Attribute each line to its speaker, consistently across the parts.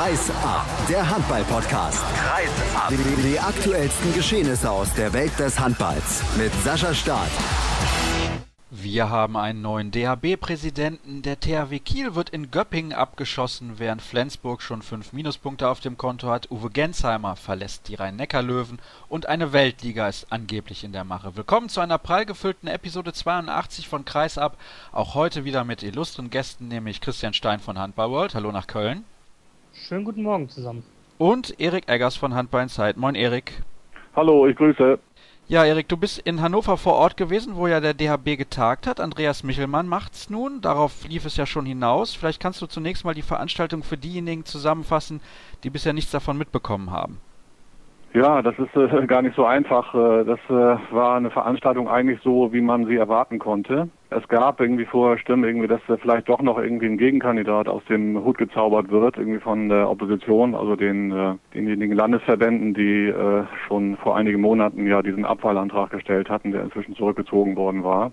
Speaker 1: Kreis ab, der Handball-Podcast. Kreis ab. Die, die aktuellsten Geschehnisse aus der Welt des Handballs mit Sascha Staat.
Speaker 2: Wir haben einen neuen DHB-Präsidenten. Der THW Kiel wird in Göppingen abgeschossen, während Flensburg schon fünf Minuspunkte auf dem Konto hat. Uwe Gensheimer verlässt die Rhein-Neckar-Löwen und eine Weltliga ist angeblich in der Mache. Willkommen zu einer prall gefüllten Episode 82 von Kreisab. Auch heute wieder mit illustren Gästen, nämlich Christian Stein von Handball World. Hallo nach Köln.
Speaker 3: Schönen guten Morgen zusammen.
Speaker 2: Und Erik Eggers von Handball Insight. Moin Erik.
Speaker 4: Hallo, ich grüße.
Speaker 2: Ja, Erik, du bist in Hannover vor Ort gewesen, wo ja der DHB getagt hat. Andreas Michelmann macht's nun. Darauf lief es ja schon hinaus. Vielleicht kannst du zunächst mal die Veranstaltung für diejenigen zusammenfassen, die bisher nichts davon mitbekommen haben.
Speaker 4: Ja, das ist äh, gar nicht so einfach. Äh, das äh, war eine Veranstaltung eigentlich so, wie man sie erwarten konnte. Es gab irgendwie vorher Stimmen, irgendwie, dass äh, vielleicht doch noch irgendwie ein Gegenkandidat aus dem Hut gezaubert wird, irgendwie von der Opposition, also den äh, denjenigen Landesverbänden, die äh, schon vor einigen Monaten ja diesen Abwahlantrag gestellt hatten, der inzwischen zurückgezogen worden war.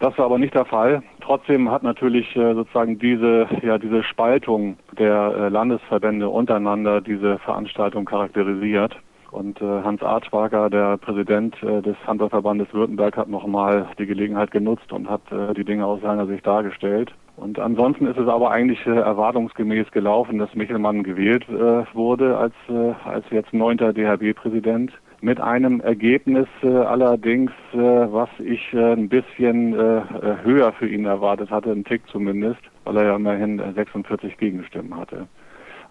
Speaker 4: Das war aber nicht der Fall. Trotzdem hat natürlich äh, sozusagen diese, ja, diese Spaltung der äh, Landesverbände untereinander diese Veranstaltung charakterisiert. Und äh, Hans Artschwager, der Präsident äh, des Handballverbandes Württemberg, hat nochmal die Gelegenheit genutzt und hat äh, die Dinge aus seiner Sicht dargestellt. Und ansonsten ist es aber eigentlich äh, erwartungsgemäß gelaufen, dass Michelmann gewählt äh, wurde als, äh, als jetzt neunter DHB-Präsident mit einem Ergebnis allerdings, was ich ein bisschen höher für ihn erwartet hatte, ein Tick zumindest, weil er ja immerhin 46 Gegenstimmen hatte.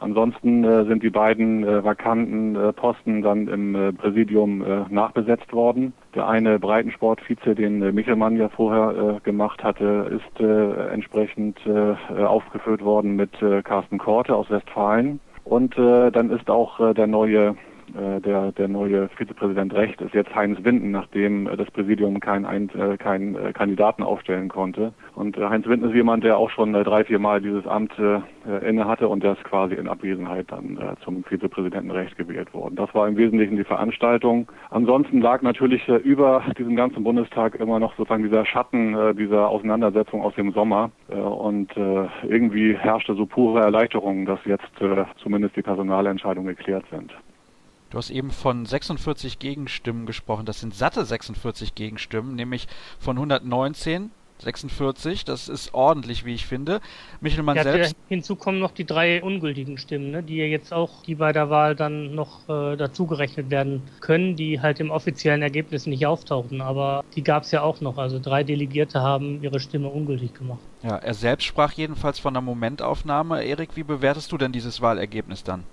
Speaker 4: Ansonsten äh, sind die beiden äh, vakanten äh, Posten dann im äh, Präsidium äh, nachbesetzt worden. Der eine Breitensportvize, den äh, Michelmann ja vorher gemacht hatte, ist entsprechend aufgeführt worden mit Carsten Korte aus Westfalen. Und dann ist auch der neue der, der neue Vizepräsident Recht ist jetzt Heinz Winden, nachdem äh, das Präsidium keinen äh, kein, äh, Kandidaten aufstellen konnte. Und äh, Heinz Winden ist jemand, der auch schon äh, drei, vier Mal dieses Amt äh, inne hatte und der ist quasi in Abwesenheit dann äh, zum Vizepräsidenten Recht gewählt worden. Das war im Wesentlichen die Veranstaltung. Ansonsten lag natürlich äh, über diesem ganzen Bundestag immer noch sozusagen dieser Schatten äh, dieser Auseinandersetzung aus dem Sommer. Äh, und äh, irgendwie herrschte so pure Erleichterung, dass jetzt äh, zumindest die Personalentscheidungen geklärt sind.
Speaker 2: Du hast eben von 46 Gegenstimmen gesprochen. Das sind satte 46 Gegenstimmen, nämlich von 119 46, das ist ordentlich, wie ich finde. Michelmann ja, selbst.
Speaker 3: Hinzu kommen noch die drei ungültigen Stimmen, ne, die ja jetzt auch, die bei der Wahl dann noch äh, dazugerechnet werden können, die halt im offiziellen Ergebnis nicht auftauchten, aber die gab es ja auch noch. Also drei Delegierte haben ihre Stimme ungültig gemacht.
Speaker 2: Ja, er selbst sprach jedenfalls von einer Momentaufnahme. Erik, wie bewertest du denn dieses Wahlergebnis dann?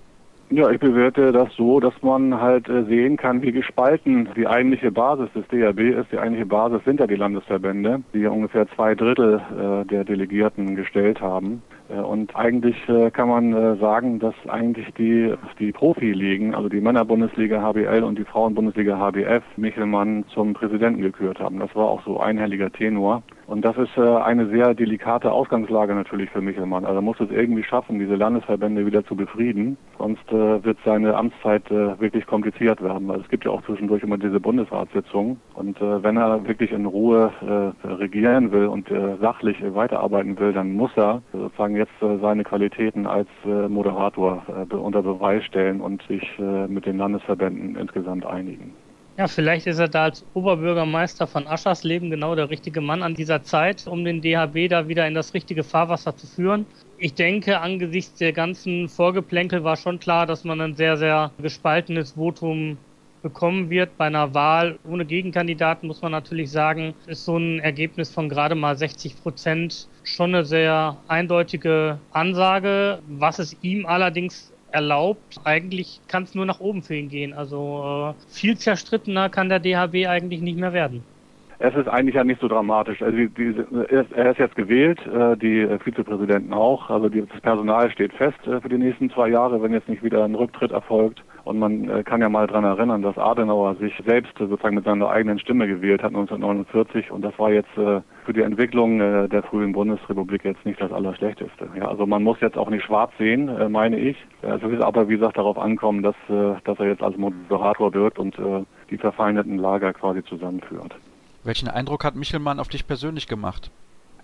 Speaker 4: Ja, ich bewerte das so, dass man halt äh, sehen kann, wie gespalten die eigentliche Basis des DRB ist. Die eigentliche Basis sind ja die Landesverbände, die ja ungefähr zwei Drittel äh, der Delegierten gestellt haben. Äh, und eigentlich kann man sagen, dass eigentlich die, die Profiligen, also die Männerbundesliga HBL und die Frauenbundesliga HBF, Michelmann zum Präsidenten gekürt haben. Das war auch so einhelliger Tenor. Und das ist eine sehr delikate Ausgangslage natürlich für Michelmann. Also er muss es irgendwie schaffen, diese Landesverbände wieder zu befrieden. Sonst wird seine Amtszeit wirklich kompliziert werden, weil es gibt ja auch zwischendurch immer diese Bundesratssitzungen. Und wenn er wirklich in Ruhe regieren will und sachlich weiterarbeiten will, dann muss er sozusagen jetzt äh, seine Qualitäten als äh, Moderator äh, unter Beweis stellen und sich mit den Landesverbänden insgesamt einigen.
Speaker 3: Ja, vielleicht ist er da als Oberbürgermeister von Aschersleben genau der richtige Mann an dieser Zeit, um den DHB da wieder in das richtige Fahrwasser zu führen. Ich denke, angesichts der ganzen Vorgeplänkel war schon klar, dass man ein sehr, sehr gespaltenes Votum bekommen wird. Bei einer Wahl ohne Gegenkandidaten muss man natürlich sagen, ist so ein Ergebnis von gerade mal 60 Prozent schon eine sehr eindeutige Ansage. Was es ihm allerdings erlaubt, eigentlich kann es nur nach oben für ihn gehen. Also äh, viel zerstrittener kann der DHB eigentlich nicht mehr werden.
Speaker 4: Es ist eigentlich ja nicht so dramatisch. Also die, die, er ist jetzt gewählt, äh, die Vizepräsidenten auch. Also die, das Personal steht fest äh, für die nächsten zwei Jahre, wenn jetzt nicht wieder ein Rücktritt erfolgt. Und man äh, kann ja mal dran erinnern, dass Adenauer sich selbst sozusagen mit seiner eigenen Stimme gewählt hat 1949. Und das war jetzt für die Entwicklung der frühen Bundesrepublik jetzt nicht das Allerschlechteste. Ja, also man muss jetzt auch nicht schwarz sehen, meine ich. Es ist aber, wie gesagt, darauf ankommen, dass, dass er jetzt als Moderator wirkt und die verfeindeten Lager quasi zusammenführt.
Speaker 2: Welchen Eindruck hat Michelmann auf dich persönlich gemacht?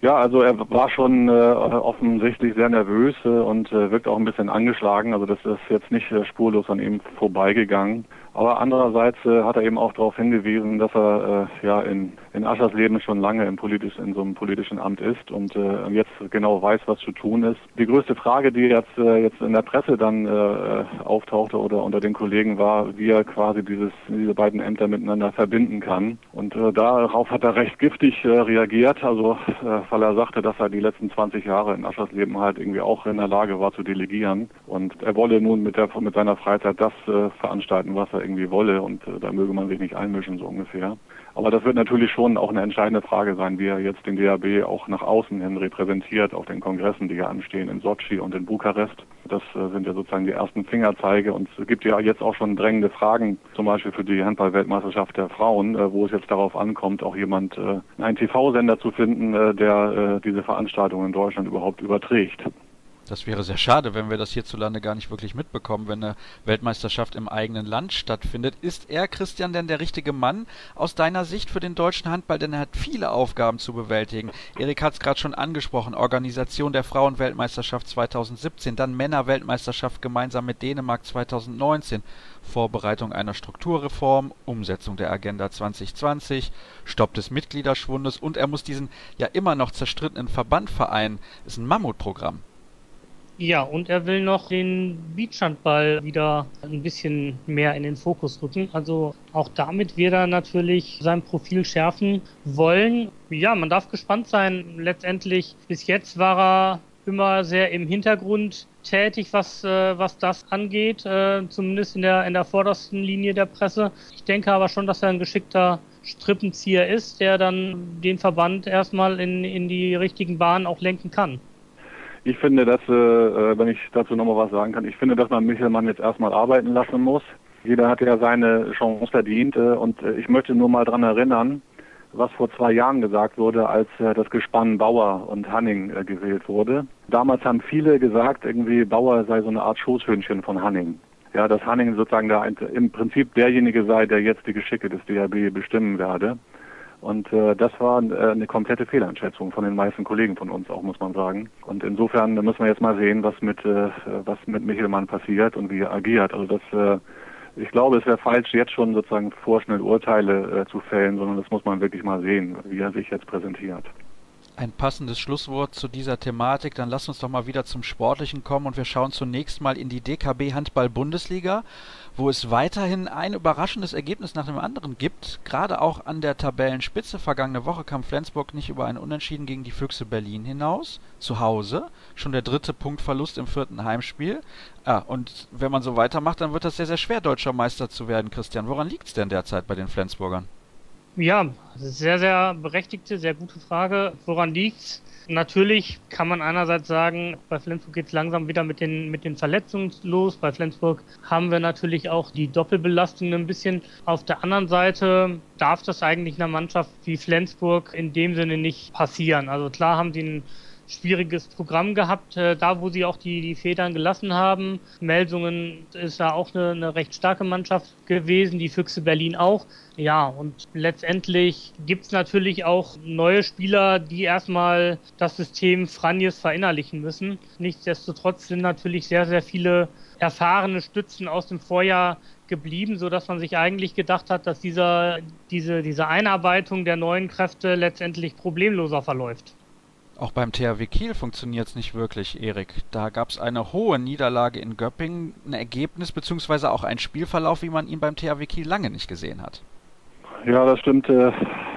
Speaker 4: Ja, also er war schon äh, offensichtlich sehr nervös äh, und äh, wirkt auch ein bisschen angeschlagen. Also das ist jetzt nicht äh, spurlos an ihm vorbeigegangen. Aber andererseits äh, hat er eben auch darauf hingewiesen, dass er äh, ja in, in Aschers Leben schon lange im politisch, in so einem politischen Amt ist und äh, jetzt genau weiß, was zu tun ist. Die größte Frage, die jetzt, äh, jetzt in der Presse dann äh, auftauchte oder unter den Kollegen war, wie er quasi dieses, diese beiden Ämter miteinander verbinden kann. Und äh, darauf hat er recht giftig äh, reagiert, also äh, weil er sagte, dass er die letzten 20 Jahre in Aschers Leben halt irgendwie auch in der Lage war zu delegieren. Und er wolle nun mit, der, mit seiner Freizeit das äh, veranstalten, was er irgendwie wolle und äh, da möge man sich nicht einmischen, so ungefähr. Aber das wird natürlich schon auch eine entscheidende Frage sein, wie er jetzt den DAB auch nach außen hin repräsentiert auf den Kongressen, die ja anstehen in Sochi und in Bukarest. Das äh, sind ja sozusagen die ersten Fingerzeige und es gibt ja jetzt auch schon drängende Fragen, zum Beispiel für die Handball-Weltmeisterschaft der Frauen, äh, wo es jetzt darauf ankommt, auch jemand, äh, einen TV-Sender zu finden, äh, der äh, diese Veranstaltung in Deutschland überhaupt überträgt.
Speaker 2: Das wäre sehr schade, wenn wir das hierzulande gar nicht wirklich mitbekommen, wenn eine Weltmeisterschaft im eigenen Land stattfindet. Ist er, Christian, denn der richtige Mann aus deiner Sicht für den deutschen Handball? Denn er hat viele Aufgaben zu bewältigen. Erik hat es gerade schon angesprochen. Organisation der Frauenweltmeisterschaft 2017, dann Männerweltmeisterschaft gemeinsam mit Dänemark 2019. Vorbereitung einer Strukturreform, Umsetzung der Agenda 2020, Stopp des Mitgliederschwundes und er muss diesen ja immer noch zerstrittenen Verband vereinen. Ist ein Mammutprogramm.
Speaker 3: Ja, und er will noch den Beachhandball wieder ein bisschen mehr in den Fokus rücken. Also auch damit wird er natürlich sein Profil schärfen wollen. Ja, man darf gespannt sein. Letztendlich, bis jetzt war er immer sehr im Hintergrund tätig, was, äh, was das angeht, äh, zumindest in der, in der vordersten Linie der Presse. Ich denke aber schon, dass er ein geschickter Strippenzieher ist, der dann den Verband erstmal in, in die richtigen Bahnen auch lenken kann.
Speaker 4: Ich finde, dass, äh, äh, wenn ich dazu nochmal was sagen kann, ich finde, dass man Michelmann jetzt erstmal arbeiten lassen muss. Jeder hat ja seine Chance verdient äh, und äh, ich möchte nur mal dran erinnern, was vor zwei Jahren gesagt wurde, als äh, das Gespann Bauer und Hanning äh, gewählt wurde. Damals haben viele gesagt, irgendwie Bauer sei so eine Art Schoßhündchen von Hanning. Ja, dass Hanning sozusagen da im Prinzip derjenige sei, der jetzt die Geschicke des DHB bestimmen werde. Und äh, das war äh, eine komplette Fehleinschätzung von den meisten Kollegen von uns auch, muss man sagen. Und insofern müssen wir jetzt mal sehen, was mit äh, was mit Michelmann passiert und wie er agiert. Also das äh, ich glaube, es wäre falsch, jetzt schon sozusagen vorschnell Urteile äh, zu fällen, sondern das muss man wirklich mal sehen, wie er sich jetzt präsentiert
Speaker 2: ein passendes Schlusswort zu dieser Thematik. Dann lass uns doch mal wieder zum Sportlichen kommen und wir schauen zunächst mal in die DKB Handball Bundesliga, wo es weiterhin ein überraschendes Ergebnis nach dem anderen gibt. Gerade auch an der Tabellenspitze. Vergangene Woche kam Flensburg nicht über einen Unentschieden gegen die Füchse Berlin hinaus. Zu Hause. Schon der dritte Punktverlust im vierten Heimspiel. Ah, und wenn man so weitermacht, dann wird das sehr, sehr schwer, deutscher Meister zu werden, Christian. Woran liegt es denn derzeit bei den Flensburgern?
Speaker 3: Ja, sehr, sehr berechtigte, sehr gute Frage. Woran liegt's? Natürlich kann man einerseits sagen, bei Flensburg geht's langsam wieder mit den, mit den Verletzungen los. Bei Flensburg haben wir natürlich auch die Doppelbelastung ein bisschen. Auf der anderen Seite darf das eigentlich einer Mannschaft wie Flensburg in dem Sinne nicht passieren. Also klar haben sie einen schwieriges Programm gehabt, äh, da wo sie auch die, die Federn gelassen haben. Melsungen ist da auch eine, eine recht starke Mannschaft gewesen, die Füchse Berlin auch. Ja, und letztendlich gibt's natürlich auch neue Spieler, die erstmal das System Franjes verinnerlichen müssen. Nichtsdestotrotz sind natürlich sehr, sehr viele erfahrene Stützen aus dem Vorjahr geblieben, so dass man sich eigentlich gedacht hat, dass dieser, diese, diese Einarbeitung der neuen Kräfte letztendlich problemloser verläuft.
Speaker 2: Auch beim THW Kiel funktioniert es nicht wirklich, Erik. Da gab es eine hohe Niederlage in Göppingen, ein Ergebnis bzw. auch ein Spielverlauf, wie man ihn beim THW Kiel lange nicht gesehen hat.
Speaker 4: Ja, das stimmt. Äh,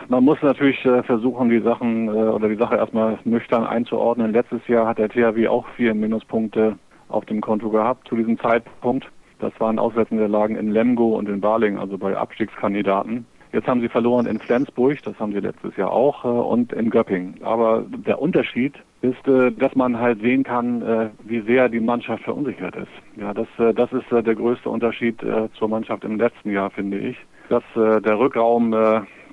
Speaker 4: man muss natürlich äh, versuchen, die Sachen äh, oder die Sache erstmal nüchtern einzuordnen. Letztes Jahr hat der THW auch vier Minuspunkte auf dem Konto gehabt zu diesem Zeitpunkt. Das waren Auswärtsniederlagen in Lemgo und in Baling, also bei Abstiegskandidaten. Jetzt haben sie verloren in Flensburg, das haben sie letztes Jahr auch, äh, und in Göppingen. Aber der Unterschied ist, äh, dass man halt sehen kann, äh, wie sehr die Mannschaft verunsichert ist. Ja, das, das ist der größte Unterschied zur Mannschaft im letzten Jahr, finde ich. Dass der Rückraum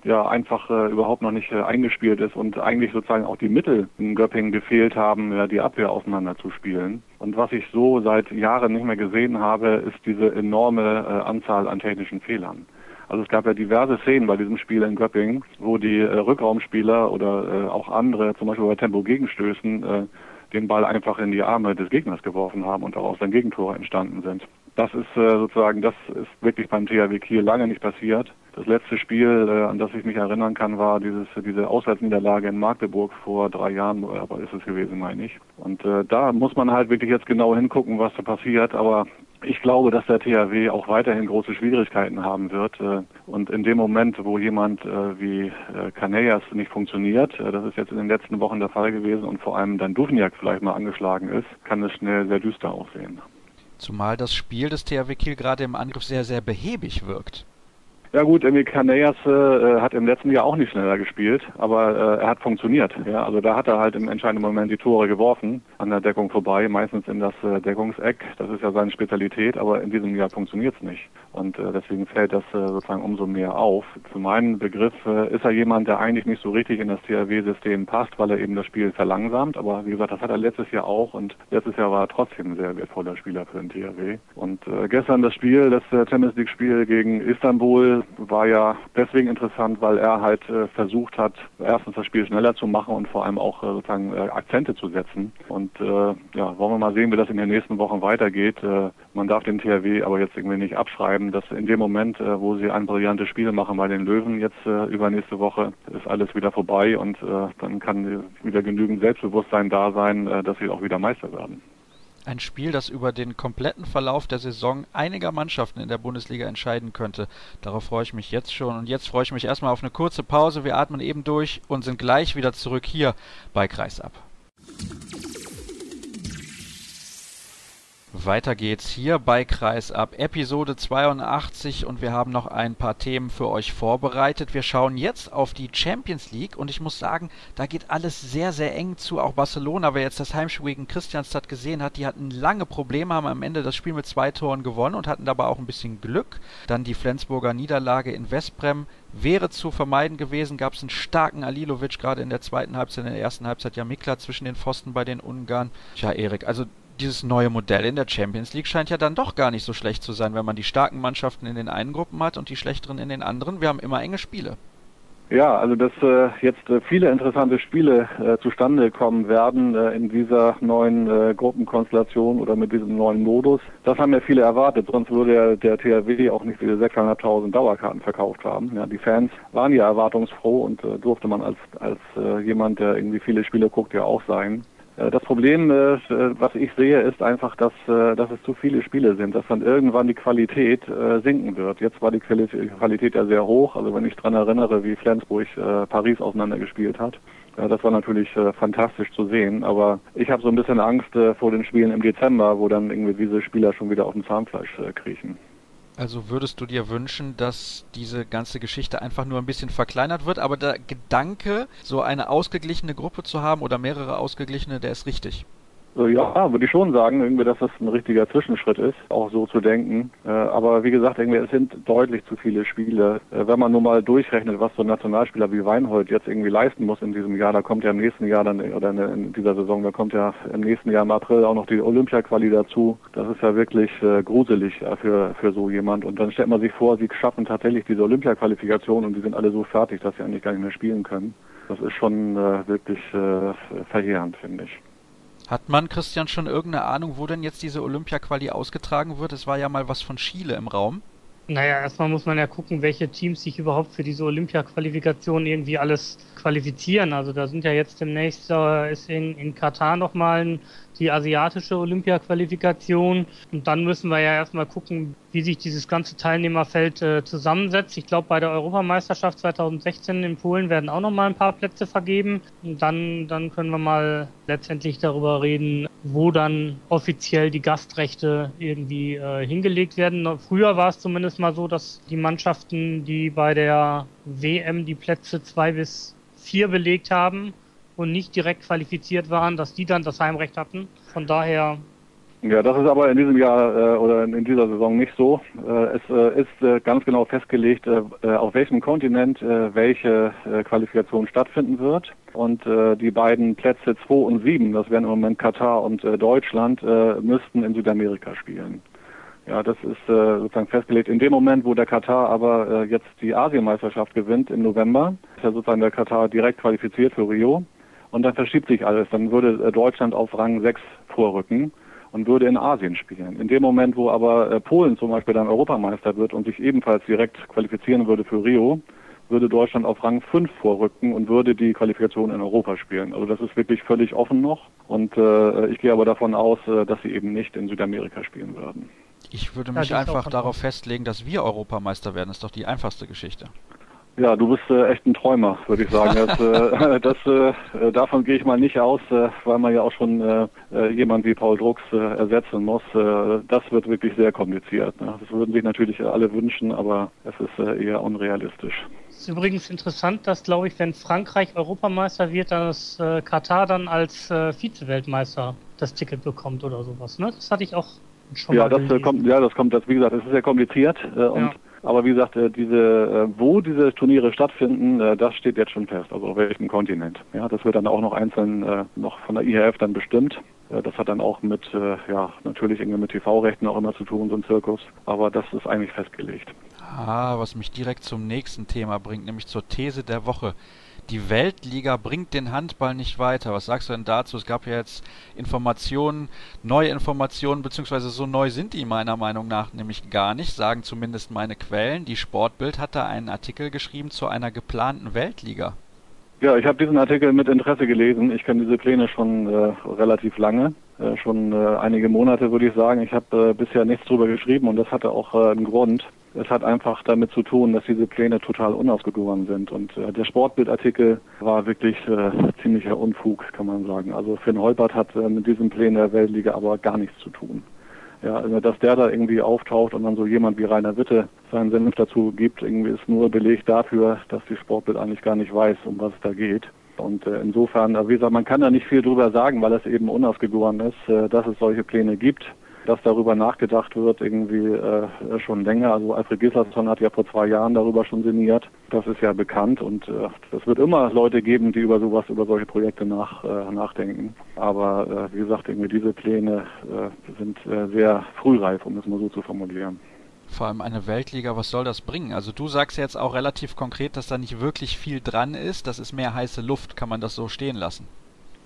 Speaker 4: ja einfach überhaupt noch nicht eingespielt ist und eigentlich sozusagen auch die Mittel in Göppingen gefehlt haben, die Abwehr aufeinander zu spielen. Und was ich so seit Jahren nicht mehr gesehen habe, ist diese enorme Anzahl an technischen Fehlern. Also es gab ja diverse Szenen bei diesem Spiel in Göppingen, wo die äh, Rückraumspieler oder äh, auch andere, zum Beispiel bei Tempo-Gegenstößen, äh, den Ball einfach in die Arme des Gegners geworfen haben und daraus dann Gegentore entstanden sind. Das ist äh, sozusagen, das ist wirklich beim THW Kiel lange nicht passiert. Das letzte Spiel, äh, an das ich mich erinnern kann, war dieses, diese Auswärtsniederlage in Magdeburg vor drei Jahren, aber ist es gewesen, meine ich. Und äh, da muss man halt wirklich jetzt genau hingucken, was da passiert. Aber ich glaube, dass der THW auch weiterhin große Schwierigkeiten haben wird. Äh, und in dem Moment, wo jemand äh, wie äh, Canellas nicht funktioniert, das ist jetzt in den letzten Wochen der Fall gewesen und vor allem dann Duvniak vielleicht mal angeschlagen ist, kann es schnell sehr düster aussehen.
Speaker 2: Zumal das Spiel des THW Kiel gerade im Angriff sehr, sehr behäbig wirkt.
Speaker 4: Ja gut, Emil Canellas äh, hat im letzten Jahr auch nicht schneller gespielt, aber äh, er hat funktioniert. Ja, also da hat er halt im entscheidenden Moment die Tore geworfen, an der Deckung vorbei, meistens in das äh, Deckungseck. Das ist ja seine Spezialität, aber in diesem Jahr funktioniert es nicht. Und äh, deswegen fällt das äh, sozusagen umso mehr auf. Für meinen Begriff äh, ist er jemand, der eigentlich nicht so richtig in das THW-System passt, weil er eben das Spiel verlangsamt. Aber wie gesagt, das hat er letztes Jahr auch und letztes Jahr war er trotzdem ein sehr wertvoller Spieler für den THW. Und äh, gestern das Spiel, das äh, Champions League-Spiel gegen Istanbul, war ja deswegen interessant, weil er halt äh, versucht hat, erstens das Spiel schneller zu machen und vor allem auch äh, sozusagen äh, Akzente zu setzen. Und ja, wollen wir mal sehen, wie das in den nächsten Wochen weitergeht. Man darf den THW aber jetzt irgendwie nicht abschreiben, dass in dem Moment, wo sie ein brillantes Spiel machen bei den Löwen jetzt übernächste Woche, ist alles wieder vorbei und dann kann wieder genügend Selbstbewusstsein da sein, dass sie auch wieder Meister werden.
Speaker 2: Ein Spiel, das über den kompletten Verlauf der Saison einiger Mannschaften in der Bundesliga entscheiden könnte. Darauf freue ich mich jetzt schon. Und jetzt freue ich mich erstmal auf eine kurze Pause. Wir atmen eben durch und sind gleich wieder zurück hier bei Kreisab. Weiter geht's hier bei Kreisab, Episode 82 und wir haben noch ein paar Themen für euch vorbereitet. Wir schauen jetzt auf die Champions League und ich muss sagen, da geht alles sehr, sehr eng zu. Auch Barcelona, wer jetzt das Heimspiel gegen Christianstadt gesehen hat, die hatten lange Probleme, haben am Ende das Spiel mit zwei Toren gewonnen und hatten dabei auch ein bisschen Glück. Dann die Flensburger Niederlage in Westbrem wäre zu vermeiden gewesen. Gab es einen starken Alilovic gerade in der zweiten Halbzeit, in der ersten Halbzeit ja Mikla zwischen den Pfosten bei den Ungarn. Tja, Erik, also dieses neue Modell in der Champions League scheint ja dann doch gar nicht so schlecht zu sein, wenn man die starken Mannschaften in den einen Gruppen hat und die schlechteren in den anderen. Wir haben immer enge Spiele.
Speaker 4: Ja, also dass äh, jetzt äh, viele interessante Spiele äh, zustande kommen werden äh, in dieser neuen äh, Gruppenkonstellation oder mit diesem neuen Modus, das haben ja viele erwartet. Sonst würde ja der THW auch nicht diese 6.500 Dauerkarten verkauft haben. Ja, die Fans waren ja erwartungsfroh und äh, durfte man als als äh, jemand, der irgendwie viele Spiele guckt, ja auch sein. Äh, das Problem, äh, was ich sehe, ist einfach, dass, äh, dass es zu viele Spiele sind, dass dann irgendwann die Qualität sinken wird. Jetzt war die Qualität ja sehr hoch, also wenn ich dran erinnere, wie Flensburg Paris auseinandergespielt hat. Das war natürlich fantastisch zu sehen, aber ich habe so ein bisschen Angst vor den Spielen im Dezember, wo dann irgendwie diese Spieler schon wieder auf dem Zahnfleisch kriechen.
Speaker 2: Also würdest du dir wünschen, dass diese ganze Geschichte einfach nur ein bisschen verkleinert wird, aber der Gedanke, so eine ausgeglichene Gruppe zu haben oder mehrere ausgeglichene, der ist richtig.
Speaker 4: Ja, würde ich schon sagen, irgendwie, dass das ein richtiger Zwischenschritt ist, auch so zu denken. Äh, aber wie gesagt, irgendwie, es sind deutlich zu viele Spiele. Äh, wenn man nur mal durchrechnet, was so ein Nationalspieler wie Weinhold jetzt irgendwie leisten muss in diesem Jahr, da kommt ja im nächsten Jahr dann, oder in dieser Saison, da kommt ja im nächsten Jahr im April auch noch die Olympia-Quali dazu. Das ist ja wirklich äh, gruselig äh, für, für so jemand. Und dann stellt man sich vor, sie schaffen tatsächlich diese Olympia-Qualifikation und die sind alle so fertig, dass sie eigentlich gar nicht mehr spielen können. Das ist schon äh, wirklich äh, verheerend, finde ich.
Speaker 2: Hat man, Christian, schon irgendeine Ahnung, wo denn jetzt diese Olympia-Quali ausgetragen wird? Es war ja mal was von Chile im Raum.
Speaker 3: Naja, erstmal muss man ja gucken, welche Teams sich überhaupt für diese Olympia-Qualifikation irgendwie alles qualifizieren. Also da sind ja jetzt demnächst äh, ist in, in Katar nochmal die asiatische Olympia-Qualifikation. Und dann müssen wir ja erstmal gucken, wie sich dieses ganze Teilnehmerfeld äh, zusammensetzt. Ich glaube, bei der Europameisterschaft 2016 in Polen werden auch nochmal ein paar Plätze vergeben. Und dann, dann können wir mal letztendlich darüber reden, wo dann offiziell die Gastrechte irgendwie äh, hingelegt werden. Früher war es zumindest mal so, dass die Mannschaften, die bei der WM die Plätze zwei bis vier belegt haben, und nicht direkt qualifiziert waren, dass die dann das Heimrecht hatten. Von daher.
Speaker 4: Ja, das ist aber in diesem Jahr äh, oder in, in, dieser Saison nicht so. Äh, es äh, ist äh, ganz genau festgelegt, äh, äh, auf welchem Kontinent welche Qualifikation stattfinden wird. Und die beiden Plätze 2 und 7, das wären im Moment Katar und Deutschland, müssten in Südamerika spielen. Ja, das ist äh, sozusagen festgelegt. In dem Moment, wo der Katar aber äh, jetzt die Asienmeisterschaft gewinnt im November, ist ja sozusagen der Katar direkt qualifiziert für Rio. Und dann verschiebt sich alles. Dann würde äh, Deutschland auf Rang 6 vorrücken und würde in Asien spielen. In dem Moment, wo aber äh, Polen zum Beispiel dann Europameister wird und sich ebenfalls direkt qualifizieren würde für Rio, würde Deutschland auf Rang 5 vorrücken und würde die Qualifikation in Europa spielen. Also das ist wirklich völlig offen noch. Und äh, ich gehe aber davon aus, äh, dass sie eben nicht in Südamerika spielen würden.
Speaker 2: Ich würde mich ja, einfach darauf festlegen, dass wir Europameister werden. Das ist doch die einfachste Geschichte.
Speaker 4: Ja, du bist äh, echt ein Träumer, würde ich sagen. Das, äh, das, äh, davon gehe ich mal nicht aus, äh, weil man ja auch schon äh, äh jemand wie Paul Drucks äh, ersetzen muss. Äh, das wird wirklich sehr kompliziert. Ne? Das würden sich natürlich alle wünschen, aber es ist äh, eher unrealistisch.
Speaker 3: Es ist übrigens interessant, dass, glaube ich, wenn Frankreich Europameister wird, dann das äh, Katar dann als äh, Vize-Weltmeister das Ticket bekommt oder sowas. Ne? Das hatte ich auch schon
Speaker 4: ja, das äh, kommt, ja, das kommt, das wie gesagt, es ist sehr kompliziert äh, und ja. Aber wie gesagt, äh, diese, äh, wo diese Turniere stattfinden, das steht jetzt schon fest, also auf welchem Kontinent. Ja, das wird dann auch noch einzeln noch von der IHF dann bestimmt. Das hat dann auch mit, ja, natürlich irgendwie mit TV-Rechten auch immer zu tun, so ein Zirkus. Aber das ist eigentlich festgelegt.
Speaker 2: Ah, was mich direkt zum nächsten Thema bringt, nämlich zur These der Woche die Weltliga bringt den Handball nicht weiter. Was sagst du denn dazu? Es gab ja jetzt Informationen, neue Informationen, beziehungsweise so neu sind die meiner Meinung nach nämlich gar nicht, sagen zumindest meine Quellen. Die Sportbild hat da einen Artikel geschrieben zu einer geplanten Weltliga.
Speaker 4: Ja, ich habe diesen Artikel mit Interesse gelesen. Ich kenne diese Pläne schon äh, relativ lange, schon äh, einige Monate würde ich sagen. Ich habe äh, bisher nichts drüber geschrieben und das hatte auch äh, einen Grund. Es hat einfach damit zu tun, dass diese Pläne total unausgegoren sind. Und äh, der Sportbildartikel war wirklich äh, ziemlicher Unfug, kann man sagen. Also Finn Holpert hat äh, mit diesem Plänen der Weltliga aber gar nichts zu tun. Ja, also dass der da irgendwie auftaucht und dann so jemand wie Rainer Witte seinen Senf dazu gibt, irgendwie ist nur Beleg dafür, dass die Sportbild eigentlich gar nicht weiß, um was es da geht. Und äh, insofern, wie gesagt, man kann da nicht viel drüber sagen, weil es eben unausgegoren ist, äh, dass es solche Pläne gibt dass darüber nachgedacht wird, irgendwie äh, schon länger. Also Alfred Gislason hat ja vor zwei Jahren darüber schon sinniert. Das ist ja bekannt und äh, es wird immer Leute geben, die über sowas, über solche Projekte nach, äh, nachdenken. Aber äh, wie gesagt, irgendwie diese Pläne äh, sind äh, sehr frühreif, um es mal so zu formulieren.
Speaker 2: Vor allem eine Weltliga, was soll das bringen? Also du sagst jetzt auch relativ konkret, dass da nicht wirklich viel dran ist. Das ist mehr heiße Luft. Kann man das so stehen lassen?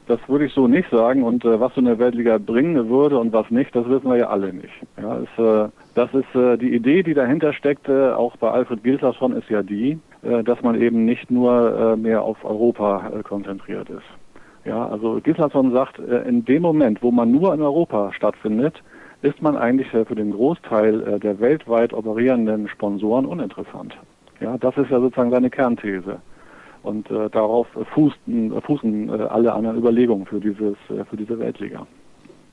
Speaker 4: Das würde ich so nicht sagen. Und äh, was so eine Weltliga bringen würde und was nicht, das wissen wir ja alle nicht. Ja, es, äh, das ist äh, die Idee, die dahinter steckte, auch bei Alfred Gilterson, ist ja die, äh, dass man eben nicht nur äh, mehr auf Europa äh, konzentriert ist. Ja, also Gislason sagt, äh, in dem Moment, wo man nur in Europa stattfindet, ist man eigentlich äh, für den Großteil äh, der weltweit operierenden Sponsoren uninteressant. Ja, das ist ja sozusagen seine Kernthese. Und äh, darauf fußen, fußen äh, alle anderen Überlegungen für, dieses, äh, für diese Weltliga.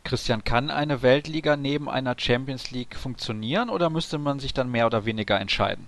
Speaker 2: Christian, kann eine Weltliga neben einer Champions League funktionieren oder müsste man sich dann mehr oder weniger entscheiden?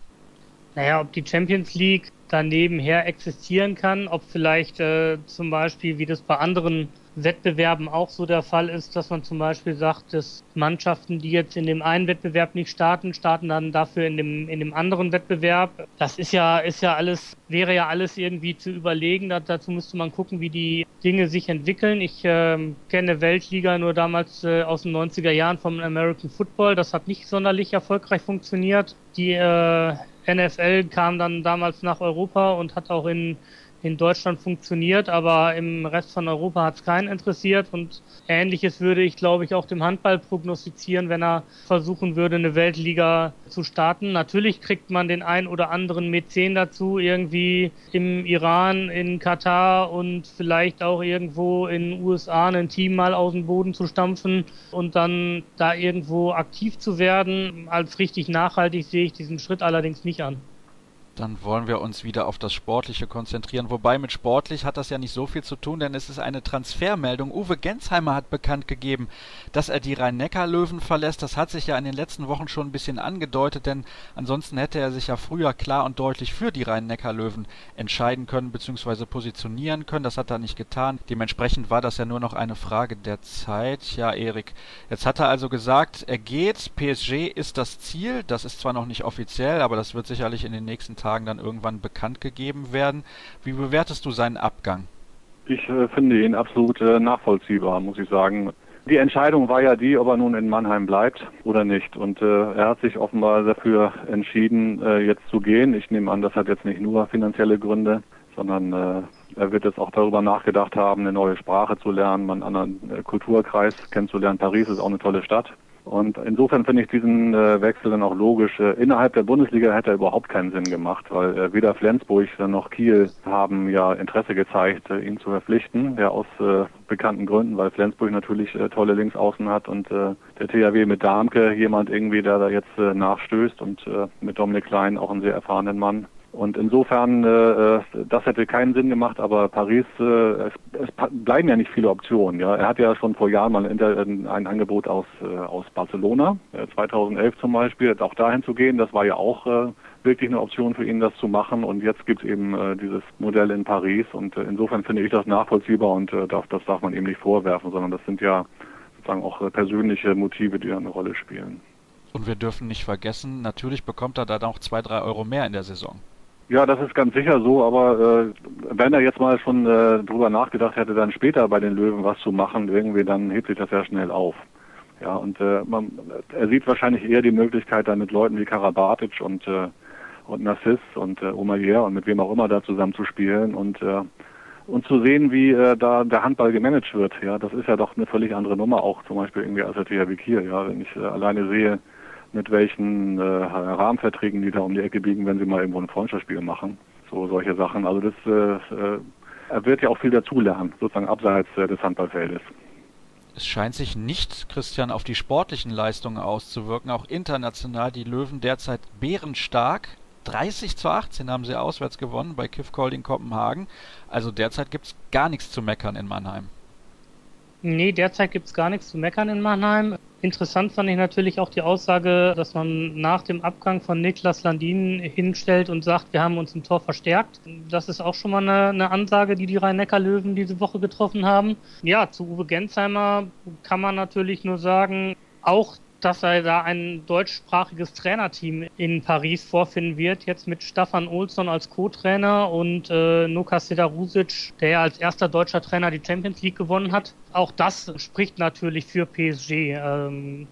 Speaker 3: Naja, ob die Champions League daneben her existieren kann, ob vielleicht äh, zum Beispiel, wie das bei anderen Wettbewerben auch so der Fall ist, dass man zum Beispiel sagt, dass Mannschaften, die jetzt in dem einen Wettbewerb nicht starten, starten dann dafür in dem, in dem anderen Wettbewerb. Das ist ja, ist ja alles, wäre ja alles irgendwie zu überlegen. Da, dazu müsste man gucken, wie die Dinge sich entwickeln. Ich äh, kenne Weltliga nur damals äh, aus den 90er Jahren vom American Football. Das hat nicht sonderlich erfolgreich funktioniert. Die äh, NFL kam dann damals nach Europa und hat auch in in Deutschland funktioniert, aber im Rest von Europa hat es keinen interessiert und ähnliches würde ich, glaube ich, auch dem Handball prognostizieren, wenn er versuchen würde, eine Weltliga zu starten. Natürlich kriegt man den ein oder anderen Mäzen dazu, irgendwie im Iran, in Katar und vielleicht auch irgendwo in den USA ein Team mal aus dem Boden zu stampfen und dann da irgendwo aktiv zu werden. Als richtig nachhaltig sehe ich diesen Schritt allerdings nicht an.
Speaker 2: Dann wollen wir uns wieder auf das Sportliche konzentrieren. Wobei mit sportlich hat das ja nicht so viel zu tun, denn es ist eine Transfermeldung. Uwe Gensheimer hat bekannt gegeben, dass er die Rhein-Neckar-Löwen verlässt. Das hat sich ja in den letzten Wochen schon ein bisschen angedeutet, denn ansonsten hätte er sich ja früher klar und deutlich für die Rhein-Neckar-Löwen entscheiden können bzw. positionieren können. Das hat er nicht getan. Dementsprechend war das ja nur noch eine Frage der Zeit. Ja, Erik, jetzt hat er also gesagt, er geht. PSG ist das Ziel. Das ist zwar noch nicht offiziell, aber das wird sicherlich in den nächsten Tagen Tagen dann irgendwann bekannt gegeben werden. Wie bewertest du seinen Abgang?
Speaker 4: Ich äh, finde ihn absolut äh, nachvollziehbar, muss ich sagen. Die Entscheidung war ja die, ob er nun in Mannheim bleibt oder nicht. Und äh, er hat sich offenbar dafür entschieden, äh, jetzt zu gehen. Ich nehme an, das hat jetzt nicht nur finanzielle Gründe, sondern äh, er wird jetzt auch darüber nachgedacht haben, eine neue Sprache zu lernen, einen anderen äh, Kulturkreis kennenzulernen. Paris ist auch eine tolle Stadt. Und insofern finde ich diesen äh, Wechsel dann auch logisch. Äh, innerhalb der Bundesliga hätte er überhaupt keinen Sinn gemacht, weil äh, weder Flensburg noch Kiel haben ja Interesse gezeigt, äh, ihn zu verpflichten. Ja, aus äh, bekannten Gründen, weil Flensburg natürlich äh, tolle Linksaußen hat und der THW mit Darmke jemand irgendwie, der da jetzt nachstößt und mit Dominik Klein auch einen sehr erfahrenen Mann. Und insofern, äh, äh, das hätte keinen Sinn gemacht, aber Paris, äh, es, es bleiben ja nicht viele Optionen. Ja, Er hat ja schon vor Jahren mal ein, ein Angebot aus, äh, aus Barcelona, äh, 2011 zum Beispiel, auch dahin zu gehen. Das war ja auch äh, wirklich eine Option für ihn, das zu machen. Und jetzt gibt es eben äh, dieses Modell in Paris. Und äh, insofern finde ich das nachvollziehbar und äh, das, das darf man ihm nicht vorwerfen, sondern das sind ja sozusagen auch äh, persönliche Motive, die eine Rolle spielen.
Speaker 2: Und wir dürfen nicht vergessen, natürlich bekommt er da auch zwei, drei Euro mehr in der Saison.
Speaker 4: Ja, das ist ganz sicher so, aber äh, wenn er jetzt mal schon äh, drüber nachgedacht hätte, dann später bei den Löwen was zu machen, irgendwie, dann hebt sich das ja schnell auf. Ja, und äh, man, er sieht wahrscheinlich eher die Möglichkeit, dann mit Leuten wie Karabatic und äh, und Nassis und äh, Omayer und mit wem auch immer da zusammen zu spielen und äh, und zu sehen, wie äh, da der Handball gemanagt wird. Ja, das ist ja doch eine völlig andere Nummer auch, zum Beispiel irgendwie als der THW Kiel. Ja, wenn ich äh, alleine sehe, mit welchen äh, Rahmenverträgen die da um die Ecke biegen, wenn sie mal irgendwo ein Freundschaftsspiel machen. So solche Sachen. Also das äh, äh, er wird ja auch viel dazulernen, sozusagen abseits äh, des Handballfeldes.
Speaker 2: Es scheint sich nicht, Christian, auf die sportlichen Leistungen auszuwirken. Auch international die Löwen derzeit bärenstark. 30 zu 18 haben sie auswärts gewonnen bei Kiff Kolding Kopenhagen. Also derzeit gibt es gar nichts zu meckern in Mannheim.
Speaker 3: Nee, derzeit gibt es gar nichts zu meckern in Mannheim. Interessant fand ich natürlich auch die Aussage, dass man nach dem Abgang von Niklas Landin hinstellt und sagt, wir haben uns im Tor verstärkt. Das ist auch schon mal eine, eine Ansage, die die Rhein-Neckar-Löwen diese Woche getroffen haben. Ja, zu Uwe Gensheimer kann man natürlich nur sagen, auch dass er da ein deutschsprachiges Trainerteam in Paris vorfinden wird, jetzt mit Staffan Olsson als Co-Trainer und äh, Nuka Sedarusic, der als erster deutscher Trainer die Champions League gewonnen hat. Auch das spricht natürlich für PSG. Ähm,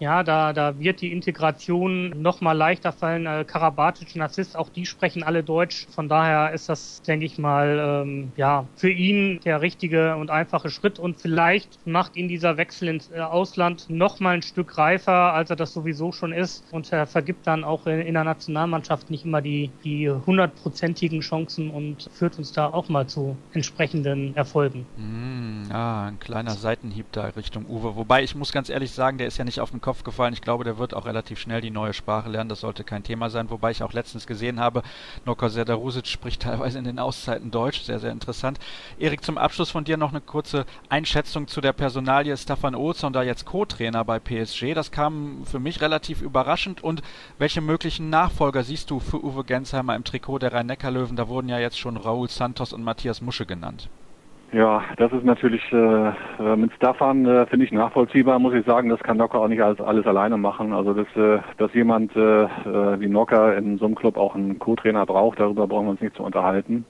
Speaker 3: ja, da, da wird die Integration noch mal leichter fallen. Äh, Karabatic Assist, auch die sprechen alle Deutsch. Von daher ist das, denke ich mal, ähm, ja, für ihn der richtige und einfache Schritt. Und vielleicht macht ihn dieser Wechsel ins äh, Ausland noch mal ein Stück reifer, als er das sowieso schon ist. Und er vergibt dann auch in, in der Nationalmannschaft nicht immer die, die hundertprozentigen Chancen und führt uns da auch mal zu entsprechenden Erfolgen.
Speaker 2: Mm, ah, ein kleiner Seitenhieb da Richtung Uwe. Wobei ich muss ganz ehrlich sagen, der ist ja nicht auf dem Kopf gefallen. Ich glaube, der wird auch relativ schnell die neue Sprache lernen. Das sollte kein Thema sein. Wobei ich auch letztens gesehen habe, Noko Serdarusic spricht teilweise in den Auszeiten Deutsch. Sehr, sehr interessant. Erik, zum Abschluss von dir noch eine kurze Einschätzung zu der Personalie Stefan Olsson, da jetzt Co-Trainer bei PSG. Das kam für mich relativ überraschend. Und welche möglichen Nachfolger siehst du für Uwe Gensheimer im Trikot der Rhein-Neckar-Löwen? Da wurden ja jetzt schon Raúl Santos und Matthias Musche genannt.
Speaker 4: Ja, das ist natürlich äh, äh, mit Staffan äh, finde ich nachvollziehbar, muss ich sagen. Das kann Nocker auch nicht alles, alles alleine machen. Also dass, äh, dass jemand äh, äh, wie Nocker in so einem Club auch einen Co-Trainer braucht, darüber brauchen wir uns nicht zu unterhalten.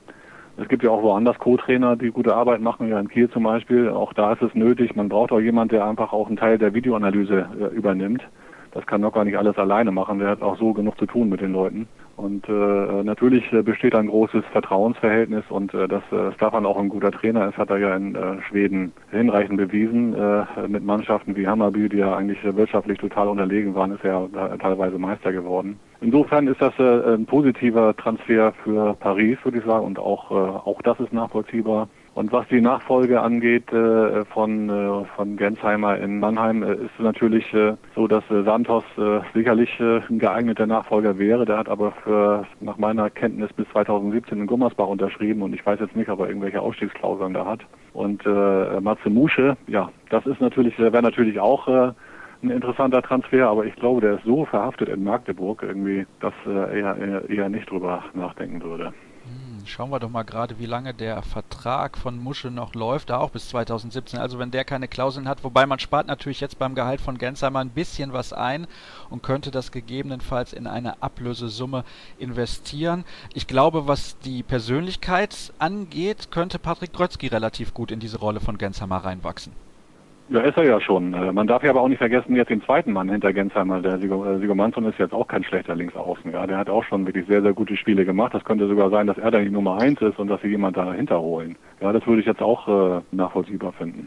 Speaker 4: Es gibt ja auch woanders Co-Trainer, die gute Arbeit machen, ja in Kiel zum Beispiel. Auch da ist es nötig. Man braucht auch jemand, der einfach auch einen Teil der Videoanalyse äh, übernimmt. Das kann Nocker nicht alles alleine machen. Der hat auch so genug zu tun mit den Leuten. Und äh, natürlich äh, besteht ein großes Vertrauensverhältnis und äh, dass äh, Staffan auch ein guter Trainer ist, hat er ja in äh, Schweden hinreichend bewiesen. Äh, mit Mannschaften wie Hammarby, die ja eigentlich wirtschaftlich total unterlegen waren, ist er ja teilweise Meister geworden. Insofern ist das äh, ein positiver Transfer für Paris, würde ich sagen, und auch, äh, auch das ist nachvollziehbar. Und was die Nachfolge angeht äh, von, äh, von Gensheimer in Mannheim, äh, ist natürlich äh, so, dass äh, Santos äh, sicherlich ein geeigneter Nachfolger wäre. Der hat aber für, nach meiner Kenntnis bis 2017 in Gummersbach unterschrieben und ich weiß jetzt nicht, ob er irgendwelche Ausstiegsklauseln da hat. Und äh, Matze Musche, ja, das ist natürlich, wäre natürlich auch ein interessanter Transfer, aber ich glaube, der ist so verhaftet in Magdeburg irgendwie, dass er eher nicht drüber nachdenken würde.
Speaker 2: Schauen wir doch mal gerade, wie lange der Vertrag von Musche noch läuft, da auch bis 2017. Also wenn der keine Klauseln hat, wobei man spart natürlich jetzt beim Gehalt von Gensheimer ein bisschen was ein und könnte das gegebenenfalls in eine Ablösesumme investieren. Ich glaube, was die Persönlichkeit angeht, könnte Patrick Grötzky relativ gut in diese Rolle von Gensheimer reinwachsen.
Speaker 4: Ja, ist er ja schon. Äh, man darf ja aber auch nicht vergessen, jetzt den zweiten Mann hinter Gensheimer. Der äh, Sigomansson ist jetzt auch kein schlechter Linksaußen. Ja, der hat auch schon wirklich sehr, sehr gute Spiele gemacht. Das könnte sogar sein, dass er da die Nummer eins ist und dass sie jemand dahinter holen. Ja, das würde ich jetzt auch äh, nachvollziehbar finden.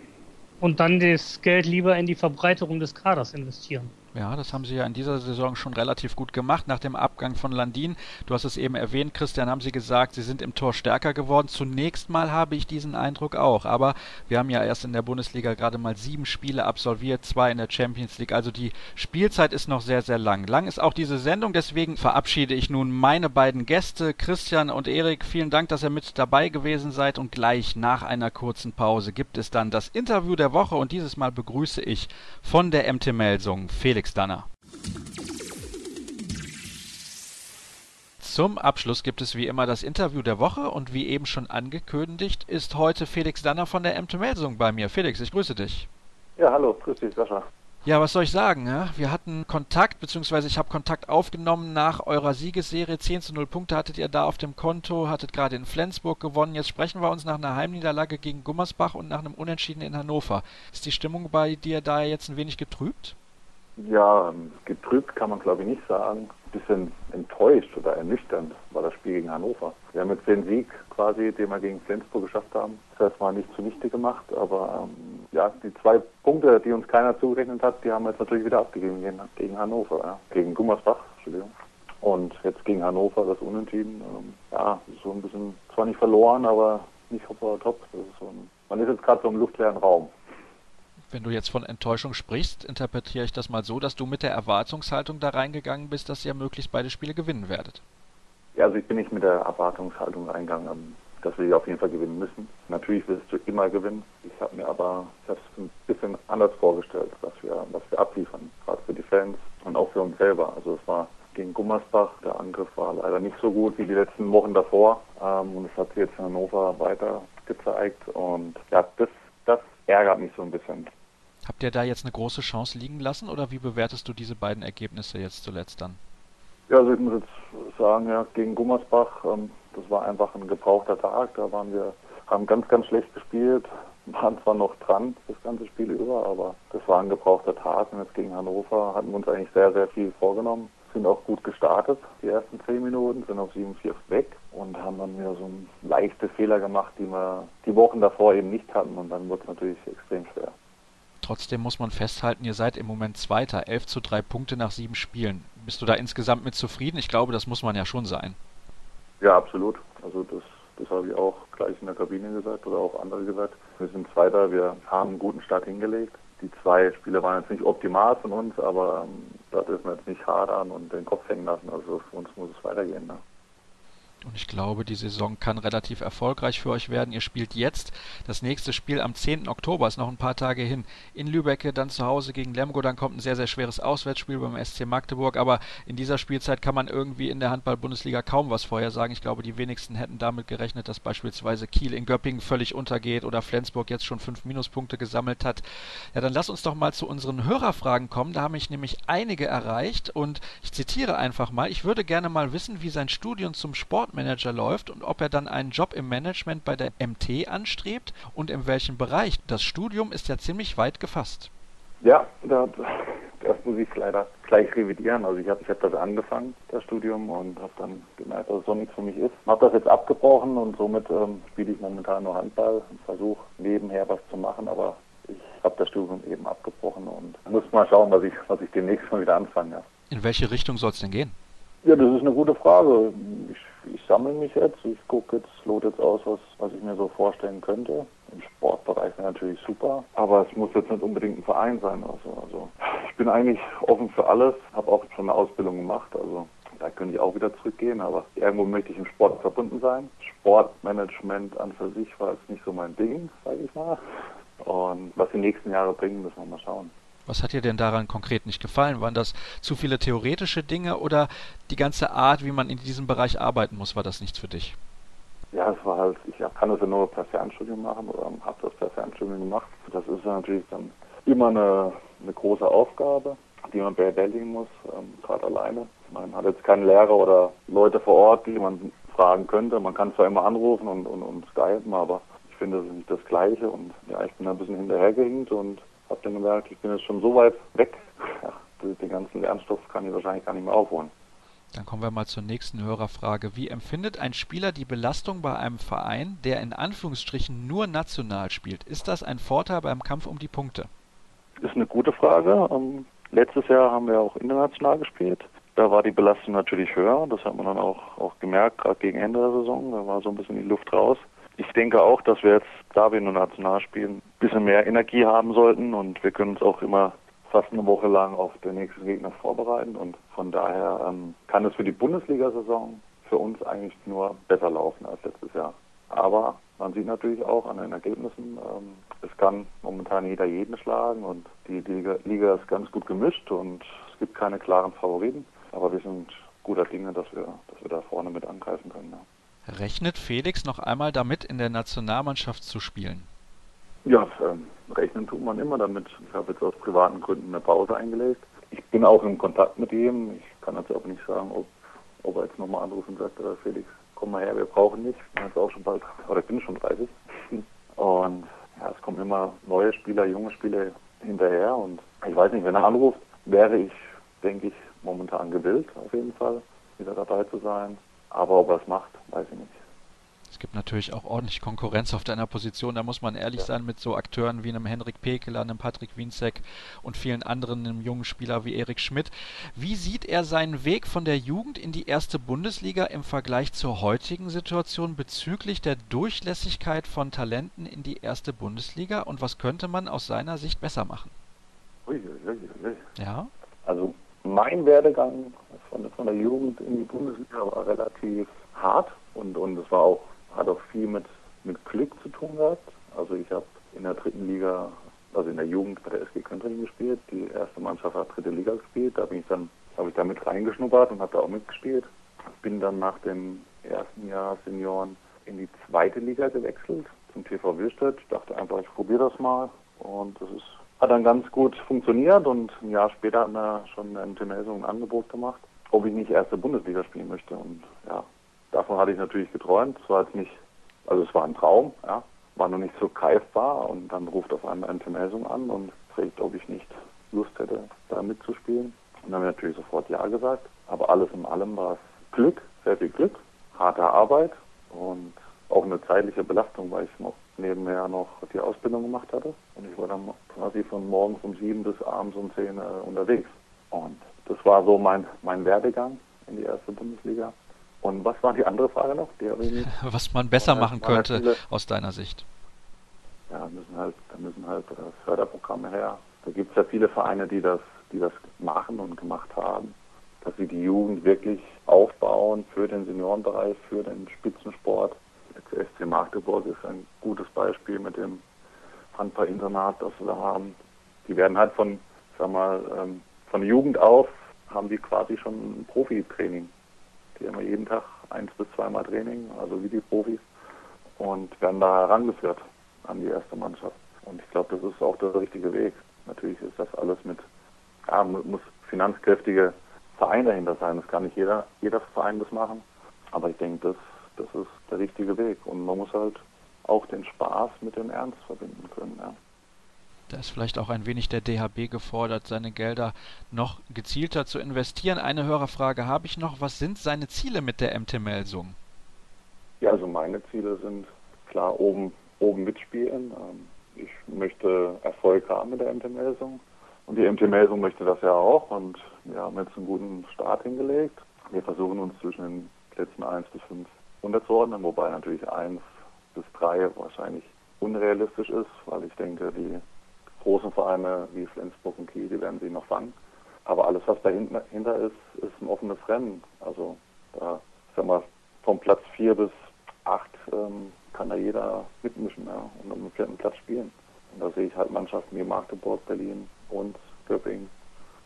Speaker 3: Und dann das Geld lieber in die Verbreiterung des Kaders investieren.
Speaker 2: Ja, das haben sie ja in dieser Saison schon relativ gut gemacht. Nach dem Abgang von Landin, du hast es eben erwähnt, Christian, haben sie gesagt, sie sind im Tor stärker geworden. Zunächst mal habe ich diesen Eindruck auch. Aber wir haben ja erst in der Bundesliga gerade mal sieben Spiele absolviert, zwei in der Champions League. Also die Spielzeit ist noch sehr, sehr lang. Lang ist auch diese Sendung. Deswegen verabschiede ich nun meine beiden Gäste, Christian und Erik. Vielen Dank, dass ihr mit dabei gewesen seid. Und gleich nach einer kurzen Pause gibt es dann das Interview der Woche. Und dieses Mal begrüße ich von der MT Melsung Felix Felix Danner. Zum Abschluss gibt es wie immer das Interview der Woche und wie eben schon angekündigt ist heute Felix Danner von der MT Melsung bei mir. Felix, ich grüße dich.
Speaker 5: Ja, hallo, grüß dich, Sascha.
Speaker 2: Ja, was soll ich sagen? Ja? Wir hatten Kontakt, beziehungsweise ich habe Kontakt aufgenommen nach eurer Siegesserie. 10 zu 0 Punkte hattet ihr da auf dem Konto, hattet gerade in Flensburg gewonnen. Jetzt sprechen wir uns nach einer Heimniederlage gegen Gummersbach und nach einem Unentschieden in Hannover. Ist die Stimmung bei dir da jetzt ein wenig getrübt?
Speaker 5: Ja, getrübt kann man glaube ich nicht sagen. Ein bisschen enttäuscht oder ernüchternd war das Spiel gegen Hannover. Wir haben jetzt den Sieg quasi, den wir gegen Flensburg geschafft haben, das mal nicht zunichte gemacht, aber ähm, ja, die zwei Punkte, die uns keiner zugerechnet hat, die haben wir jetzt natürlich wieder abgegeben gegen, gegen Hannover, ja. gegen Gummersbach, Entschuldigung. Und jetzt gegen Hannover das Unentschieden. Ähm, ja, so ein bisschen, zwar nicht verloren, aber nicht hopp oder top. Das ist so ein, man ist jetzt gerade so im luftleeren Raum.
Speaker 2: Wenn du jetzt von Enttäuschung sprichst, interpretiere ich das mal so, dass du mit der Erwartungshaltung da reingegangen bist, dass ihr möglichst beide Spiele gewinnen werdet.
Speaker 5: Ja, also ich bin nicht mit der Erwartungshaltung reingegangen, dass wir auf jeden Fall gewinnen müssen. Natürlich willst du immer gewinnen. Ich habe mir aber es ein bisschen anders vorgestellt, was wir, was wir abliefern, gerade für die Fans und auch für uns selber. Also es war gegen Gummersbach. Der Angriff war leider nicht so gut wie die letzten Wochen davor. Ähm, und es hat sich jetzt in Hannover weiter gezeigt. Und ja, das, das ärgert mich so ein bisschen.
Speaker 2: Habt ihr da jetzt eine große Chance liegen lassen oder wie bewertest du diese beiden Ergebnisse jetzt zuletzt dann?
Speaker 5: Ja, also ich muss jetzt sagen, ja, gegen Gummersbach, ähm, das war einfach ein gebrauchter Tag. Da waren wir, haben ganz, ganz schlecht gespielt, waren zwar noch dran das ganze Spiel über, aber das war ein gebrauchter Tag. Und jetzt gegen Hannover hatten wir uns eigentlich sehr, sehr viel vorgenommen. Sind auch gut gestartet, die ersten zehn Minuten, sind auf 7-4 weg und haben dann wieder so leichte Fehler gemacht, die wir die Wochen davor eben nicht hatten. Und dann wurde es natürlich extrem schwer.
Speaker 2: Trotzdem muss man festhalten, ihr seid im Moment Zweiter, 11 zu 3 Punkte nach sieben Spielen. Bist du da insgesamt mit zufrieden? Ich glaube, das muss man ja schon sein.
Speaker 5: Ja, absolut. Also das, das habe ich auch gleich in der Kabine gesagt oder auch andere gesagt. Wir sind Zweiter, wir haben einen guten Start hingelegt. Die zwei Spiele waren jetzt nicht optimal von uns, aber ähm, da dürfen wir jetzt nicht hadern und den Kopf hängen lassen. Also für uns muss es weitergehen. Ne?
Speaker 2: Und ich glaube, die Saison kann relativ erfolgreich für euch werden. Ihr spielt jetzt das nächste Spiel am 10. Oktober, ist noch ein paar Tage hin, in Lübecke, dann zu Hause gegen Lemgo. Dann kommt ein sehr, sehr schweres Auswärtsspiel beim SC Magdeburg. Aber in dieser Spielzeit kann man irgendwie in der Handball-Bundesliga kaum was vorhersagen. Ich glaube, die wenigsten hätten damit gerechnet, dass beispielsweise Kiel in Göppingen völlig untergeht oder Flensburg jetzt schon fünf Minuspunkte gesammelt hat. Ja, dann lass uns doch mal zu unseren Hörerfragen kommen. Da haben mich nämlich einige erreicht und ich zitiere einfach mal. Ich würde gerne mal wissen, wie sein Studium zum Sport Sportmanager läuft und ob er dann einen Job im Management bei der MT anstrebt und in welchem Bereich. Das Studium ist ja ziemlich weit gefasst.
Speaker 5: Ja, das, das muss ich leider gleich revidieren. Also ich habe ich hab das angefangen, das Studium, und habe dann gemerkt, dass es so nichts für mich ist. Habe das jetzt abgebrochen und somit ähm, spiele ich momentan nur Handball und versuche nebenher was zu machen, aber ich habe das Studium eben abgebrochen und muss mal schauen, was ich, was ich demnächst mal wieder anfange. Ja.
Speaker 2: In welche Richtung soll es denn gehen?
Speaker 5: Ja, das ist eine gute Frage. Ich ich sammle mich jetzt, ich gucke jetzt, lote jetzt aus, was, was ich mir so vorstellen könnte. Im Sportbereich wäre natürlich super, aber es muss jetzt nicht unbedingt ein Verein sein. Also, also ich bin eigentlich offen für alles, habe auch schon eine Ausbildung gemacht, also da könnte ich auch wieder zurückgehen, aber irgendwo möchte ich im Sport verbunden sein. Sportmanagement an für sich war jetzt nicht so mein Ding, sage ich mal. Und was die nächsten Jahre bringen, müssen wir mal schauen.
Speaker 2: Was hat dir denn daran konkret nicht gefallen? Waren das zu viele theoretische Dinge oder die ganze Art, wie man in diesem Bereich arbeiten muss, war das nichts für dich?
Speaker 5: Ja, es war halt, ich kann das ja nur per Fernstudium machen oder habe das per Fernstudium gemacht. Das ist natürlich dann immer eine, eine große Aufgabe, die man bewältigen muss, ähm, gerade alleine. Man hat jetzt keinen Lehrer oder Leute vor Ort, die man fragen könnte. Man kann zwar immer anrufen und, und, und skypen, aber ich finde, das ist nicht das Gleiche und ja, ich bin ein bisschen hinterhergehinkt und habe dann gemerkt, ich bin jetzt schon so weit weg, den ganzen Lernstoff kann ich wahrscheinlich gar nicht mehr aufholen.
Speaker 2: Dann kommen wir mal zur nächsten Hörerfrage. Wie empfindet ein Spieler die Belastung bei einem Verein, der in Anführungsstrichen nur national spielt? Ist das ein Vorteil beim Kampf um die Punkte?
Speaker 5: Ist eine gute Frage. Ähm, letztes Jahr haben wir auch international gespielt. Da war die Belastung natürlich höher. Das hat man dann auch, auch gemerkt, gerade gegen Ende der Saison. Da war so ein bisschen die Luft raus. Ich denke auch, dass wir jetzt, da wir nur national spielen, ein bisschen mehr Energie haben sollten und wir können uns auch immer fast eine Woche lang auf den nächsten Gegner vorbereiten und von daher ähm, kann es für die Bundesliga-Saison für uns eigentlich nur besser laufen als letztes Jahr. Aber man sieht natürlich auch an den Ergebnissen, ähm, es kann momentan jeder jeden schlagen und die Liga, Liga ist ganz gut gemischt und es gibt keine klaren Favoriten. Aber wir sind guter Dinge, dass wir, dass wir da vorne mit angreifen können.
Speaker 2: Ja. Rechnet Felix noch einmal damit, in der Nationalmannschaft zu spielen?
Speaker 5: Ja, ähm, rechnen tut man immer damit. Ich habe jetzt aus privaten Gründen eine Pause eingelegt. Ich bin auch in Kontakt mit ihm. Ich kann jetzt auch nicht sagen, ob, ob er jetzt nochmal anruft und sagt, äh, Felix, komm mal her, wir brauchen dich. Ich bin jetzt auch schon bald, oder ich bin schon 30. Und ja, es kommen immer neue Spieler, junge Spieler hinterher. Und ich weiß nicht, wenn er anruft, wäre ich, denke ich, momentan gewillt, auf jeden Fall, wieder dabei zu sein. Aber ob er es macht, weiß ich nicht.
Speaker 2: Es gibt natürlich auch ordentlich Konkurrenz auf deiner Position. Da muss man ehrlich ja. sein mit so Akteuren wie einem Henrik Pekeler, einem Patrick Wienzek und vielen anderen, einem jungen Spieler wie Erik Schmidt. Wie sieht er seinen Weg von der Jugend in die erste Bundesliga im Vergleich zur heutigen Situation bezüglich der Durchlässigkeit von Talenten in die erste Bundesliga und was könnte man aus seiner Sicht besser machen?
Speaker 5: Ui, ui, ui.
Speaker 2: Ja.
Speaker 5: Also mein Werdegang von, von der Jugend in die Bundesliga war relativ hart und, und es war auch hat auch viel mit, mit Glück zu tun gehabt. Also ich habe in der dritten Liga, also in der Jugend bei der SG Köntringen gespielt. Die erste Mannschaft hat dritte Liga gespielt. Da bin ich dann, habe ich da mit reingeschnuppert und habe da auch mitgespielt. Bin dann nach dem ersten Jahr Senioren in die zweite Liga gewechselt zum TV Willstedt. Dachte einfach, ich probiere das mal und das ist, hat dann ganz gut funktioniert und ein Jahr später hat mir schon eine MT-Melsung ein Angebot gemacht, ob ich nicht erste Bundesliga spielen möchte und ja, Davon hatte ich natürlich geträumt. Es war jetzt nicht, also es war ein Traum, ja, war noch nicht so greifbar und dann ruft auf einmal Ente Melsung an und fragt, ob ich nicht Lust hätte, da mitzuspielen. Und dann habe ich natürlich sofort Ja gesagt. Aber alles in allem war es Glück, sehr viel Glück, harte Arbeit und auch eine zeitliche Belastung, weil ich noch nebenher noch die Ausbildung gemacht hatte. Und ich war dann quasi von morgens um sieben bis abends um zehn äh, unterwegs. Und das war so mein, mein Werdegang in die erste Bundesliga. Und was war die andere Frage noch?
Speaker 2: was man besser machen könnte halt aus deiner Sicht?
Speaker 5: Ja, müssen halt, da müssen halt äh, Förderprogramme her. Da gibt es ja viele Vereine, die das, die das machen und gemacht haben, dass sie die Jugend wirklich aufbauen für den Seniorenbereich, für den Spitzensport. Der SC Magdeburg ist ein gutes Beispiel mit dem Handball-Internat, das wir da haben. Die werden halt von, sag mal, ähm, von Jugend auf haben die quasi schon ein Profitraining die haben jeden Tag eins bis zweimal Training, also wie die Profis, und werden da herangeführt an die erste Mannschaft. Und ich glaube, das ist auch der richtige Weg. Natürlich ist das alles mit, ja, muss finanzkräftige Verein dahinter sein. Das kann nicht jeder, jeder Verein das machen. Aber ich denke, das, das ist der richtige Weg. Und man muss halt auch den Spaß mit dem Ernst verbinden können. Ja.
Speaker 2: Da ist vielleicht auch ein wenig der DHB gefordert, seine Gelder noch gezielter zu investieren. Eine Hörerfrage habe ich noch. Was sind seine Ziele mit der MT Melsung?
Speaker 5: Ja, also meine Ziele sind klar oben, oben mitspielen. Ähm, ich möchte Erfolg haben mit der MT Melsung. Und die MT Melsung möchte das ja auch. Und wir haben jetzt einen guten Start hingelegt. Wir versuchen uns zwischen den Plätzen 1 bis 5 unterzuordnen, wobei natürlich 1 bis 3 wahrscheinlich unrealistisch ist, weil ich denke, die großen Vereine wie Flensburg und Kiel, die werden sie noch fangen. Aber alles, was dahinter ist, ist ein offenes Rennen. Also da, sag mal, vom Platz 4 bis 8 ähm, kann da jeder mitmischen ja, und um den vierten Platz spielen. Und da sehe ich halt Mannschaften wie Magdeburg, Berlin und Göppingen.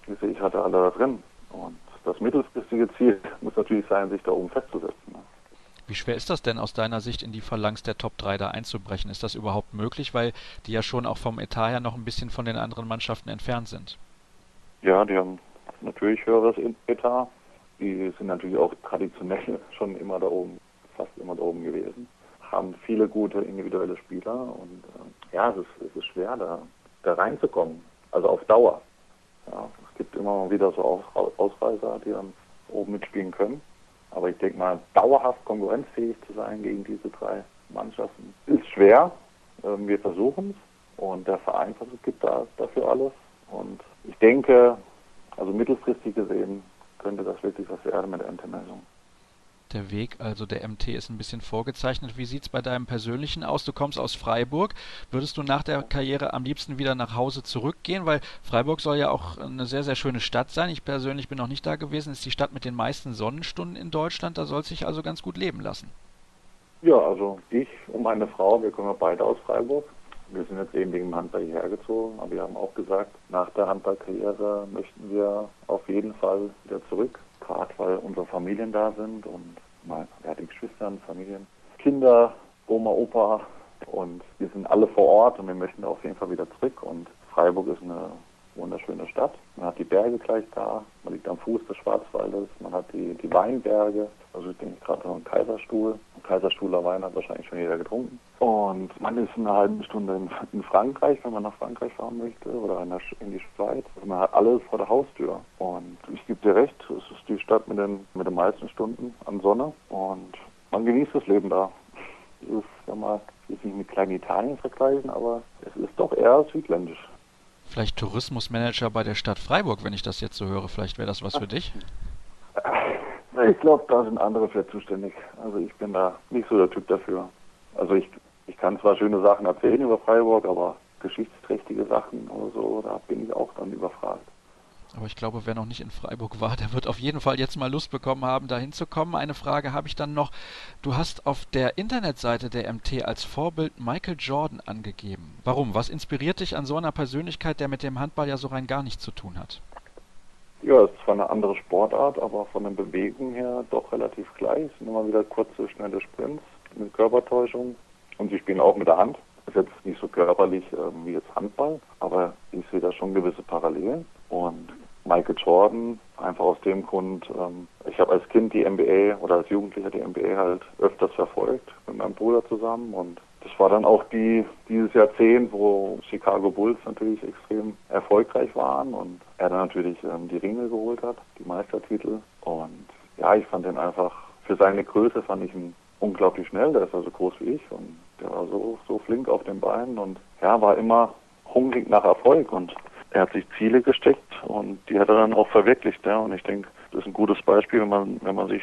Speaker 5: Die sehe ich halt alle da drin. Und das mittelfristige Ziel muss natürlich sein, sich da oben festzusetzen. Ja.
Speaker 2: Wie schwer ist das denn aus deiner Sicht in die Phalanx der Top 3 da einzubrechen? Ist das überhaupt möglich, weil die ja schon auch vom Etat her noch ein bisschen von den anderen Mannschaften entfernt sind?
Speaker 5: Ja, die haben natürlich höheres Etat. Die sind natürlich auch traditionell schon immer da oben, fast immer da oben gewesen. Haben viele gute individuelle Spieler und äh, ja, es ist, es ist schwer, da, da reinzukommen. Also auf Dauer. Ja, es gibt immer wieder so Ausreißer, die dann oben mitspielen können. Aber ich denke mal, dauerhaft konkurrenzfähig zu sein gegen diese drei Mannschaften ist schwer. Ähm, wir versuchen es und der Verein gibt da dafür alles. Und ich denke, also mittelfristig gesehen, könnte das wirklich was werden mit der Intermeldung.
Speaker 2: Der Weg, also der MT, ist ein bisschen vorgezeichnet. Wie sieht es bei deinem persönlichen aus? Du kommst aus Freiburg. Würdest du nach der Karriere am liebsten wieder nach Hause zurückgehen? Weil Freiburg soll ja auch eine sehr, sehr schöne Stadt sein. Ich persönlich bin noch nicht da gewesen. Ist die Stadt mit den meisten Sonnenstunden in Deutschland. Da soll es sich also ganz gut leben lassen.
Speaker 5: Ja, also ich und meine Frau, wir kommen beide aus Freiburg. Wir sind jetzt eben wegen dem Handball hierher gezogen, aber wir haben auch gesagt, nach der Handballkarriere möchten wir auf jeden Fall wieder zurück, gerade weil unsere Familien da sind und mal, ja, die Geschwister, Familien, Kinder, Oma, Opa und wir sind alle vor Ort und wir möchten auf jeden Fall wieder zurück und Freiburg ist eine wunderschöne Stadt. Man hat die Berge gleich da, man liegt am Fuß des Schwarzwaldes, man hat die, die Weinberge, also ich denke gerade an Kaiserstuhl. Kaiserstuhler Wein hat wahrscheinlich schon jeder getrunken. Und man ist eine halbe Stunde in, in Frankreich, wenn man nach Frankreich fahren möchte, oder in, der, in die Schweiz. Also man hat alles vor der Haustür. Und ich gebe dir recht, es ist die Stadt mit den, mit den meisten Stunden an Sonne und man genießt das Leben da. Es ist, sag mal, will nicht mit kleinen Italien vergleichen, aber es ist doch eher südländisch.
Speaker 2: Vielleicht Tourismusmanager bei der Stadt Freiburg, wenn ich das jetzt so höre. Vielleicht wäre das was für dich?
Speaker 5: Ich glaube, da sind andere für zuständig. Also ich bin da nicht so der Typ dafür. Also ich, ich kann zwar schöne Sachen erzählen über Freiburg, aber geschichtsträchtige Sachen oder so, da bin ich auch dann überfragt.
Speaker 2: Aber ich glaube, wer noch nicht in Freiburg war, der wird auf jeden Fall jetzt mal Lust bekommen haben, da hinzukommen. Eine Frage habe ich dann noch. Du hast auf der Internetseite der MT als Vorbild Michael Jordan angegeben. Warum? Was inspiriert dich an so einer Persönlichkeit, der mit dem Handball ja so rein gar nichts zu tun hat?
Speaker 5: Ja, es ist zwar eine andere Sportart, aber von den Bewegungen her doch relativ gleich. Immer wieder kurze, schnelle Sprints mit Körpertäuschung und sie spielen auch mit der Hand. Ist jetzt nicht so körperlich ähm, wie jetzt Handball, aber ich sehe da schon gewisse Parallelen. Und Michael Jordan, einfach aus dem Grund, ähm, ich habe als Kind die NBA oder als Jugendlicher die NBA halt öfters verfolgt mit meinem Bruder zusammen und das war dann auch die, dieses Jahrzehnt, wo Chicago Bulls natürlich extrem erfolgreich waren und er dann natürlich ähm, die Ringe geholt hat, die Meistertitel und ja, ich fand ihn einfach, für seine Größe fand ich ihn unglaublich schnell, der ist also groß wie ich und der war so, so flink auf den Beinen und ja, war immer hungrig nach Erfolg und er hat sich Ziele gesteckt und die hat er dann auch verwirklicht. Ja. Und ich denke, das ist ein gutes Beispiel, wenn man, wenn man sich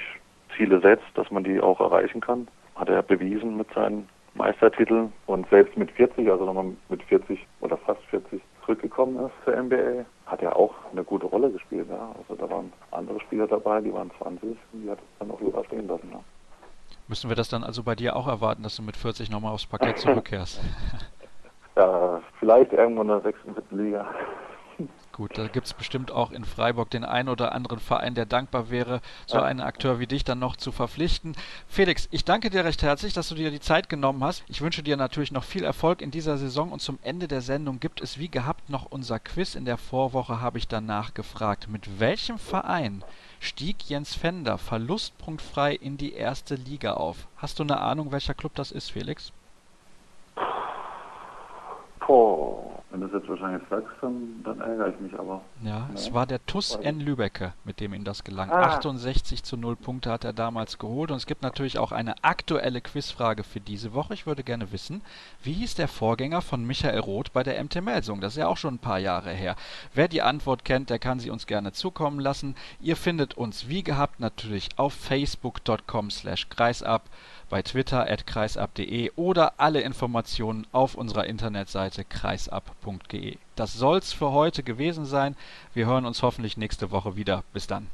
Speaker 5: Ziele setzt, dass man die auch erreichen kann. Hat er bewiesen mit seinen Meistertiteln und selbst mit 40, also nochmal mit 40 oder fast 40 zurückgekommen ist zur NBA, hat er auch eine gute Rolle gespielt. Ja. Also da waren andere Spieler dabei, die waren 20 und die hat es dann auch überstehen lassen. Ja.
Speaker 2: Müssen wir das dann also bei dir auch erwarten, dass du mit 40 nochmal aufs Parkett zurückkehrst?
Speaker 5: Ja, vielleicht irgendwo in der sechsten, siebten Liga.
Speaker 2: Gut, da gibt es bestimmt auch in Freiburg den einen oder anderen Verein, der dankbar wäre, so einen Akteur wie dich dann noch zu verpflichten. Felix, ich danke dir recht herzlich, dass du dir die Zeit genommen hast. Ich wünsche dir natürlich noch viel Erfolg in dieser Saison und zum Ende der Sendung gibt es wie gehabt noch unser Quiz. In der Vorwoche habe ich danach gefragt, mit welchem Verein stieg Jens Fender verlustpunktfrei in die erste Liga auf? Hast du eine Ahnung, welcher Club das ist, Felix?
Speaker 5: Boah. Wenn du es jetzt wahrscheinlich sagst, dann, dann ärgere ich mich aber.
Speaker 2: Ja, nee. es war der TUS N Lübecke, mit dem ihm das gelang. Ah. 68 zu 0 Punkte hat er damals geholt. Und es gibt natürlich auch eine aktuelle Quizfrage für diese Woche. Ich würde gerne wissen, wie hieß der Vorgänger von Michael Roth bei der MT Melsung? Das ist ja auch schon ein paar Jahre her. Wer die Antwort kennt, der kann sie uns gerne zukommen lassen. Ihr findet uns wie gehabt natürlich auf facebook.com slash kreisab bei Twitter kreisab.de oder alle Informationen auf unserer Internetseite kreisab.de. Das soll's für heute gewesen sein. Wir hören uns hoffentlich nächste Woche wieder. Bis dann.